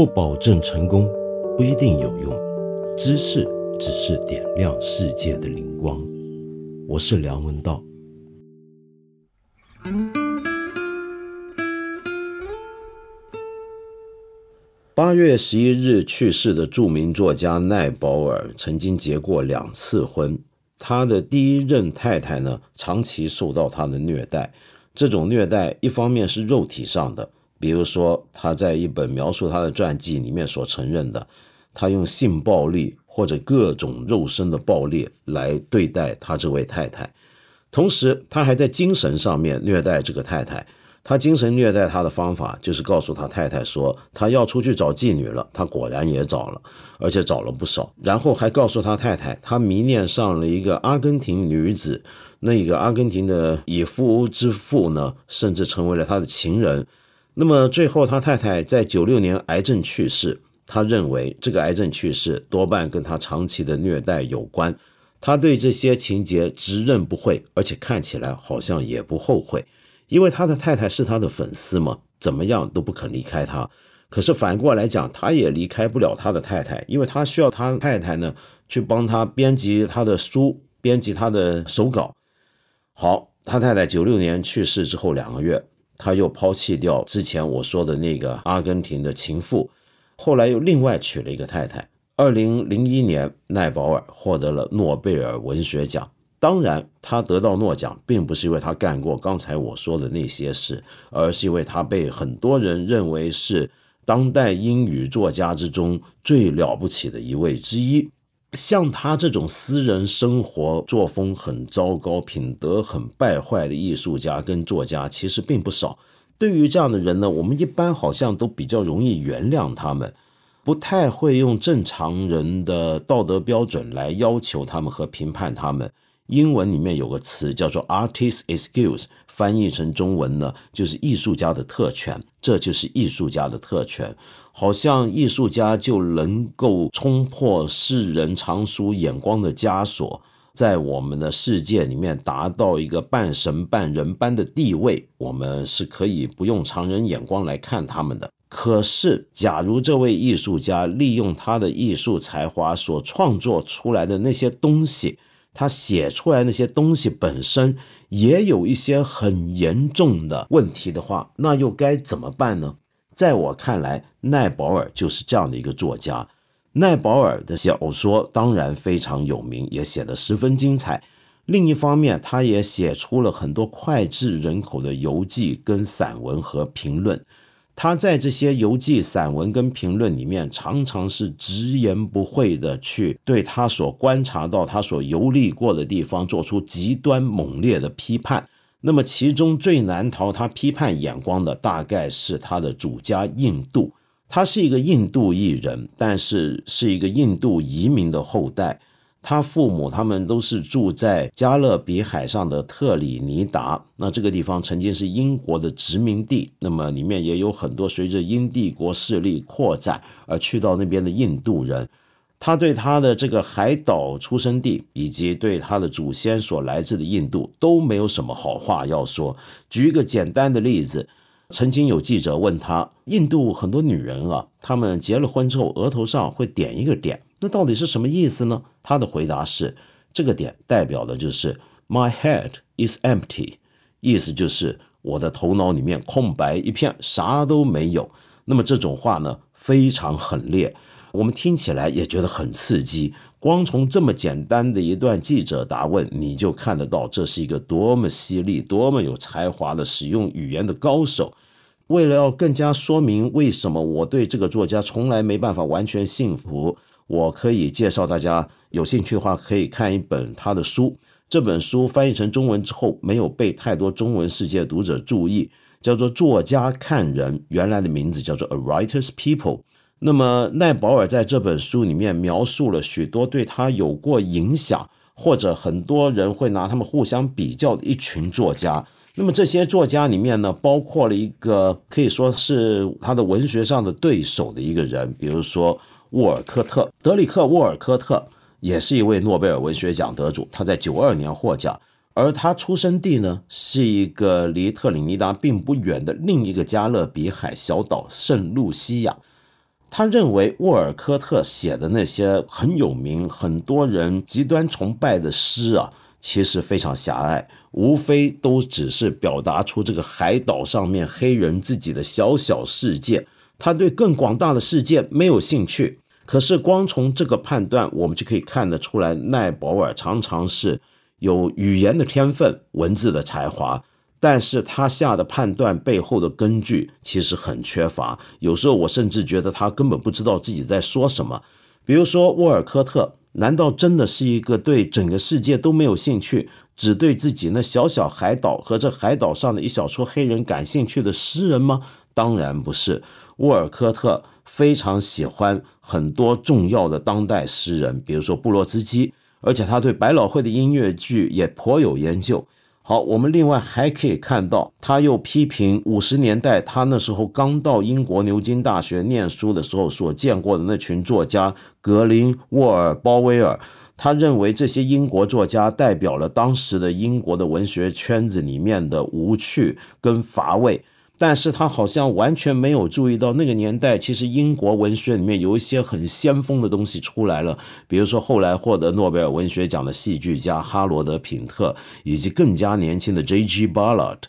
不保证成功，不一定有用。知识只是点亮世界的灵光。我是梁文道。八月十一日去世的著名作家奈保尔曾经结过两次婚。他的第一任太太呢，长期受到他的虐待。这种虐待一方面是肉体上的，比如说他在一本描述他的传记里面所承认的，他用性暴力或者各种肉身的暴力来对待他这位太太。同时，他还在精神上面虐待这个太太。他精神虐待他的方法就是告诉他太太说他要出去找妓女了，他果然也找了，而且找了不少。然后还告诉他太太，他迷恋上了一个阿根廷女子，那一个阿根廷的以夫之妇呢，甚至成为了他的情人。那么最后，他太太在九六年癌症去世。他认为这个癌症去世多半跟他长期的虐待有关。他对这些情节直认不讳，而且看起来好像也不后悔。因为他的太太是他的粉丝嘛，怎么样都不肯离开他。可是反过来讲，他也离开不了他的太太，因为他需要他太太呢去帮他编辑他的书，编辑他的手稿。好，他太太九六年去世之后两个月，他又抛弃掉之前我说的那个阿根廷的情妇，后来又另外娶了一个太太。二零零一年，奈保尔获得了诺贝尔文学奖。当然，他得到诺奖，并不是因为他干过刚才我说的那些事，而是因为他被很多人认为是当代英语作家之中最了不起的一位之一。像他这种私人生活作风很糟糕、品德很败坏的艺术家跟作家，其实并不少。对于这样的人呢，我们一般好像都比较容易原谅他们，不太会用正常人的道德标准来要求他们和评判他们。英文里面有个词叫做 “artist excuse”，翻译成中文呢就是艺术家的特权。这就是艺术家的特权，好像艺术家就能够冲破世人常熟眼光的枷锁，在我们的世界里面达到一个半神半人般的地位。我们是可以不用常人眼光来看他们的。可是，假如这位艺术家利用他的艺术才华所创作出来的那些东西，他写出来那些东西本身也有一些很严重的问题的话，那又该怎么办呢？在我看来，奈保尔就是这样的一个作家。奈保尔的小说当然非常有名，也写得十分精彩。另一方面，他也写出了很多脍炙人口的游记、跟散文和评论。他在这些游记、散文跟评论里面，常常是直言不讳的去对他所观察到、他所游历过的地方做出极端猛烈的批判。那么，其中最难逃他批判眼光的，大概是他的主家印度。他是一个印度裔人，但是是一个印度移民的后代。他父母他们都是住在加勒比海上的特里尼达，那这个地方曾经是英国的殖民地，那么里面也有很多随着英帝国势力扩展而去到那边的印度人。他对他的这个海岛出生地以及对他的祖先所来自的印度都没有什么好话要说。举一个简单的例子，曾经有记者问他，印度很多女人啊，她们结了婚之后额头上会点一个点。那到底是什么意思呢？他的回答是：这个点代表的就是 My head is empty，意思就是我的头脑里面空白一片，啥都没有。那么这种话呢，非常狠烈，我们听起来也觉得很刺激。光从这么简单的一段记者答问，你就看得到这是一个多么犀利、多么有才华的使用语言的高手。为了要更加说明为什么我对这个作家从来没办法完全信服。我可以介绍大家，有兴趣的话可以看一本他的书。这本书翻译成中文之后，没有被太多中文世界读者注意，叫做《作家看人》，原来的名字叫做《A Writer's People》。那么奈保尔在这本书里面描述了许多对他有过影响，或者很多人会拿他们互相比较的一群作家。那么这些作家里面呢，包括了一个可以说是他的文学上的对手的一个人，比如说。沃尔科特，德里克·沃尔科特也是一位诺贝尔文学奖得主，他在九二年获奖，而他出生地呢是一个离特里尼达并不远的另一个加勒比海小岛圣露西亚。他认为沃尔科特写的那些很有名、很多人极端崇拜的诗啊，其实非常狭隘，无非都只是表达出这个海岛上面黑人自己的小小世界，他对更广大的世界没有兴趣。可是光从这个判断，我们就可以看得出来，奈保尔常常是有语言的天分、文字的才华。但是他下的判断背后的根据其实很缺乏，有时候我甚至觉得他根本不知道自己在说什么。比如说沃尔科特，难道真的是一个对整个世界都没有兴趣，只对自己那小小海岛和这海岛上的一小撮黑人感兴趣的诗人吗？当然不是。沃尔科特非常喜欢很多重要的当代诗人，比如说布洛茨基，而且他对百老汇的音乐剧也颇有研究。好，我们另外还可以看到，他又批评五十年代他那时候刚到英国牛津大学念书的时候所见过的那群作家格林、沃尔、鲍威尔。他认为这些英国作家代表了当时的英国的文学圈子里面的无趣跟乏味。但是他好像完全没有注意到，那个年代其实英国文学里面有一些很先锋的东西出来了，比如说后来获得诺贝尔文学奖的戏剧家哈罗德·品特，以及更加年轻的 J.G. Ballard。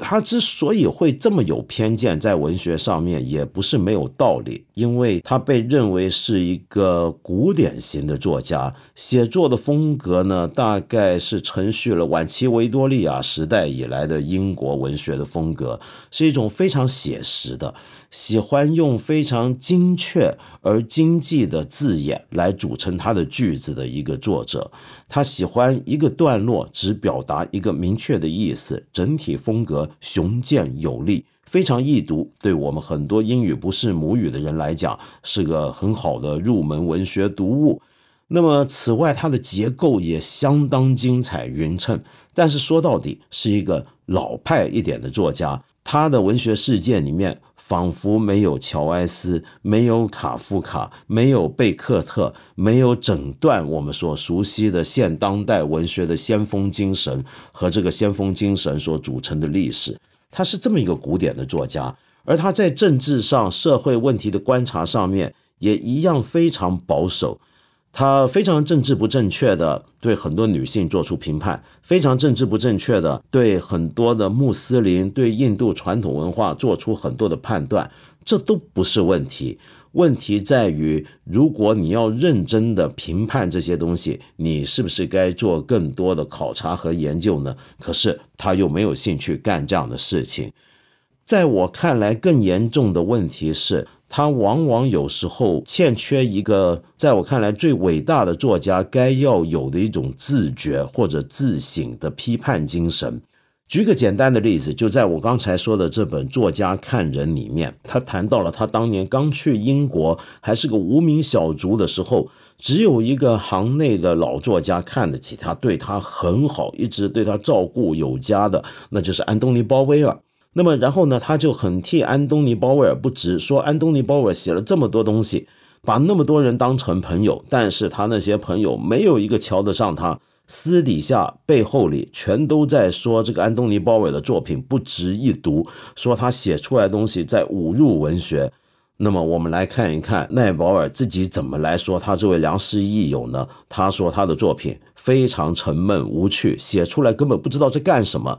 他之所以会这么有偏见，在文学上面也不是没有道理，因为他被认为是一个古典型的作家，写作的风格呢，大概是承续了晚期维多利亚时代以来的英国文学的风格，是一种非常写实的。喜欢用非常精确而经济的字眼来组成他的句子的一个作者，他喜欢一个段落只表达一个明确的意思，整体风格雄健有力，非常易读。对我们很多英语不是母语的人来讲，是个很好的入门文学读物。那么，此外，它的结构也相当精彩匀称。但是说到底，是一个老派一点的作家，他的文学世界里面。仿佛没有乔埃斯，没有卡夫卡，没有贝克特，没有整段我们所熟悉的现当代文学的先锋精神和这个先锋精神所组成的历史。他是这么一个古典的作家，而他在政治上、社会问题的观察上面也一样非常保守。他非常政治不正确的对很多女性做出评判，非常政治不正确的对很多的穆斯林、对印度传统文化做出很多的判断，这都不是问题。问题在于，如果你要认真的评判这些东西，你是不是该做更多的考察和研究呢？可是他又没有兴趣干这样的事情。在我看来，更严重的问题是。他往往有时候欠缺一个，在我看来最伟大的作家该要有的一种自觉或者自省的批判精神。举个简单的例子，就在我刚才说的这本《作家看人》里面，他谈到了他当年刚去英国，还是个无名小卒的时候，只有一个行内的老作家看得起他，对他很好，一直对他照顾有加的，那就是安东尼·鲍威尔。那么，然后呢，他就很替安东尼·鲍威尔不值，说安东尼·鲍威尔写了这么多东西，把那么多人当成朋友，但是他那些朋友没有一个瞧得上他，私底下背后里全都在说这个安东尼·鲍威尔的作品不值一读，说他写出来东西在侮辱文学。那么，我们来看一看奈保尔自己怎么来说他这位良师益友呢？他说他的作品非常沉闷无趣，写出来根本不知道在干什么。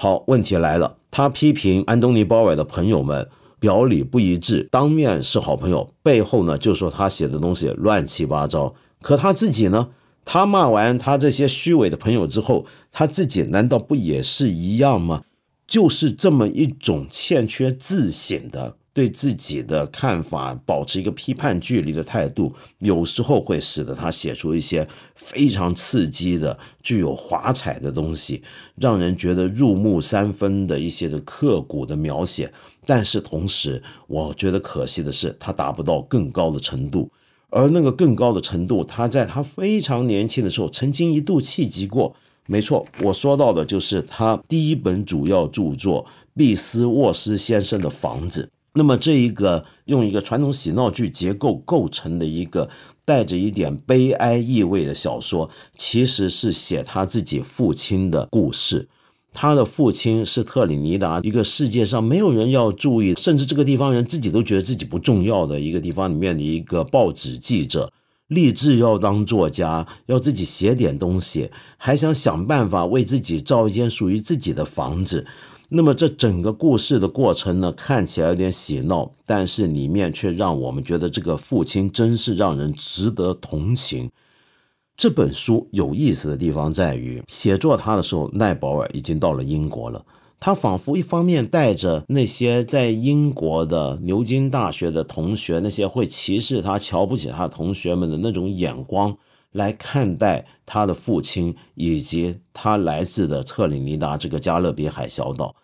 好，问题来了。他批评安东尼·鲍威尔的朋友们表里不一致，当面是好朋友，背后呢就说他写的东西乱七八糟。可他自己呢？他骂完他这些虚伪的朋友之后，他自己难道不也是一样吗？就是这么一种欠缺自省的。对自己的看法保持一个批判距离的态度，有时候会使得他写出一些非常刺激的、具有华彩的东西，让人觉得入木三分的一些的刻骨的描写。但是同时，我觉得可惜的是，他达不到更高的程度。而那个更高的程度，他在他非常年轻的时候曾经一度企及过。没错，我说到的就是他第一本主要著作《毕斯沃斯先生的房子》。那么，这一个用一个传统喜闹剧结构构成的一个带着一点悲哀意味的小说，其实是写他自己父亲的故事。他的父亲是特里尼达一个世界上没有人要注意，甚至这个地方人自己都觉得自己不重要的一个地方里面的一个报纸记者，立志要当作家，要自己写点东西，还想想办法为自己造一间属于自己的房子。那么这整个故事的过程呢，看起来有点喜闹，但是里面却让我们觉得这个父亲真是让人值得同情。这本书有意思的地方在于，写作他的时候，奈保尔已经到了英国了。他仿佛一方面带着那些在英国的牛津大学的同学，那些会歧视他、瞧不起他的同学们的那种眼光来看待他的父亲，以及他来自的特里尼达这个加勒比海小岛，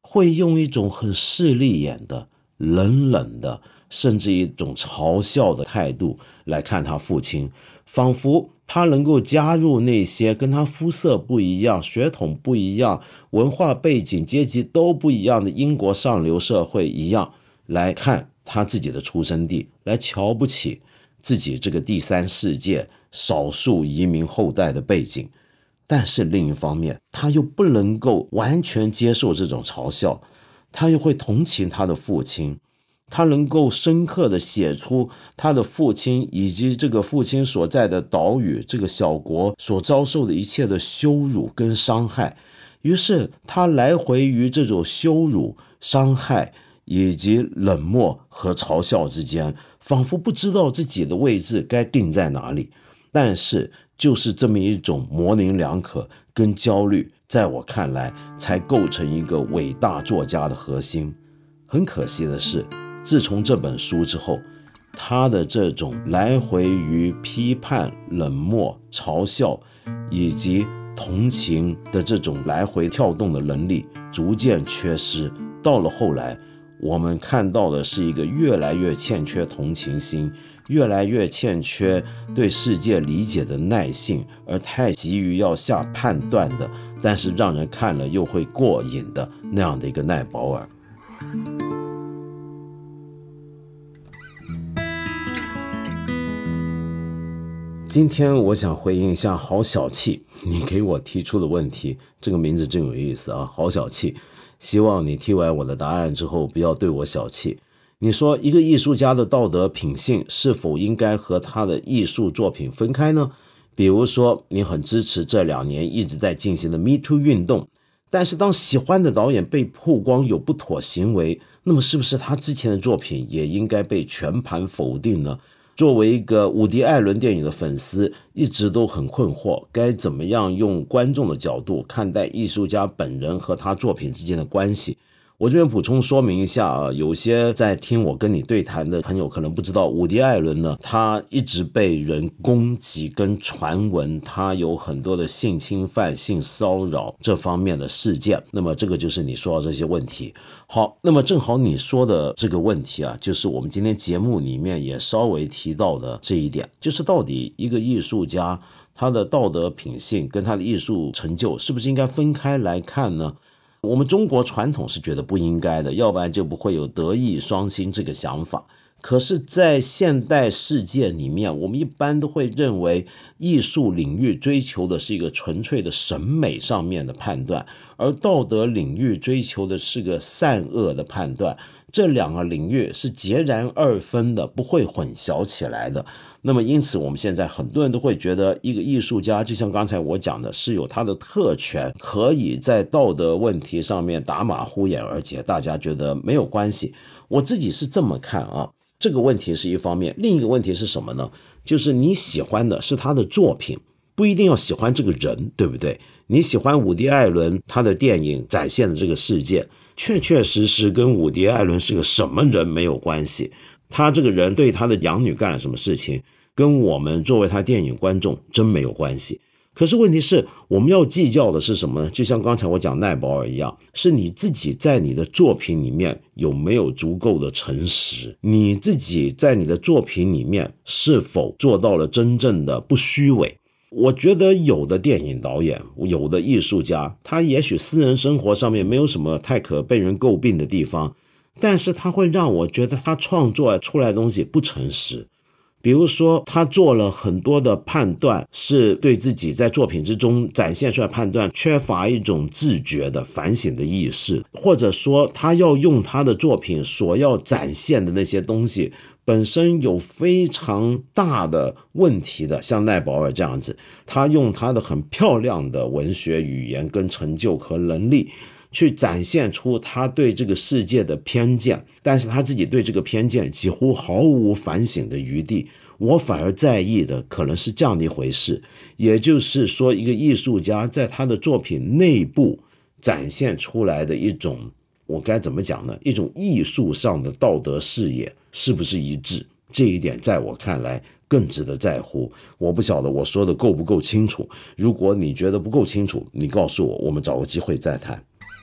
会用一种很势利眼的、冷冷的，甚至一种嘲笑的态度来看他父亲，仿佛。他能够加入那些跟他肤色不一样、血统不一样、文化背景、阶级都不一样的英国上流社会一样来看他自己的出生地，来瞧不起自己这个第三世界少数移民后代的背景。但是另一方面，他又不能够完全接受这种嘲笑，他又会同情他的父亲。他能够深刻地写出他的父亲以及这个父亲所在的岛屿这个小国所遭受的一切的羞辱跟伤害，于是他来回于这种羞辱、伤害以及冷漠和嘲笑之间，仿佛不知道自己的位置该定在哪里。但是，就是这么一种模棱两可跟焦虑，在我看来，才构成一个伟大作家的核心。很可惜的是。自从这本书之后，他的这种来回于批判、冷漠、嘲笑以及同情的这种来回跳动的能力逐渐缺失。到了后来，我们看到的是一个越来越欠缺同情心、越来越欠缺对世界理解的耐性，而太急于要下判断的，但是让人看了又会过瘾的那样的一个奈保尔。今天我想回应一下，好小气，你给我提出的问题，这个名字真有意思啊，好小气。希望你听完我的答案之后，不要对我小气。你说一个艺术家的道德品性是否应该和他的艺术作品分开呢？比如说，你很支持这两年一直在进行的 Me Too 运动，但是当喜欢的导演被曝光有不妥行为，那么是不是他之前的作品也应该被全盘否定呢？作为一个伍迪·艾伦电影的粉丝，一直都很困惑，该怎么样用观众的角度看待艺术家本人和他作品之间的关系。我这边补充说明一下啊，有些在听我跟你对谈的朋友可能不知道，伍迪·艾伦呢，他一直被人攻击跟传闻，他有很多的性侵犯、性骚扰这方面的事件。那么这个就是你说到这些问题。好，那么正好你说的这个问题啊，就是我们今天节目里面也稍微提到的这一点，就是到底一个艺术家他的道德品性跟他的艺术成就是不是应该分开来看呢？我们中国传统是觉得不应该的，要不然就不会有德艺双馨这个想法。可是，在现代世界里面，我们一般都会认为艺术领域追求的是一个纯粹的审美上面的判断，而道德领域追求的是个善恶的判断。这两个领域是截然二分的，不会混淆起来的。那么，因此我们现在很多人都会觉得，一个艺术家就像刚才我讲的，是有他的特权，可以在道德问题上面打马虎眼，而且大家觉得没有关系。我自己是这么看啊，这个问题是一方面，另一个问题是什么呢？就是你喜欢的是他的作品，不一定要喜欢这个人，对不对？你喜欢伍迪·艾伦他的电影展现的这个世界，确确实实跟伍迪·艾伦是个什么人没有关系。他这个人对他的养女干了什么事情，跟我们作为他电影观众真没有关系。可是问题是，我们要计较的是什么呢？就像刚才我讲奈保尔一样，是你自己在你的作品里面有没有足够的诚实？你自己在你的作品里面是否做到了真正的不虚伪？我觉得有的电影导演，有的艺术家，他也许私人生活上面没有什么太可被人诟病的地方。但是他会让我觉得他创作出来的东西不诚实，比如说，他做了很多的判断，是对自己在作品之中展现出来判断缺乏一种自觉的反省的意识，或者说他要用他的作品所要展现的那些东西本身有非常大的问题的，像奈保尔这样子，他用他的很漂亮的文学语言跟成就和能力。去展现出他对这个世界的偏见，但是他自己对这个偏见几乎毫无反省的余地。我反而在意的可能是这样的一回事，也就是说，一个艺术家在他的作品内部展现出来的一种，我该怎么讲呢？一种艺术上的道德视野是不是一致？这一点在我看来更值得在乎。我不晓得我说的够不够清楚。如果你觉得不够清楚，你告诉我，我们找个机会再谈。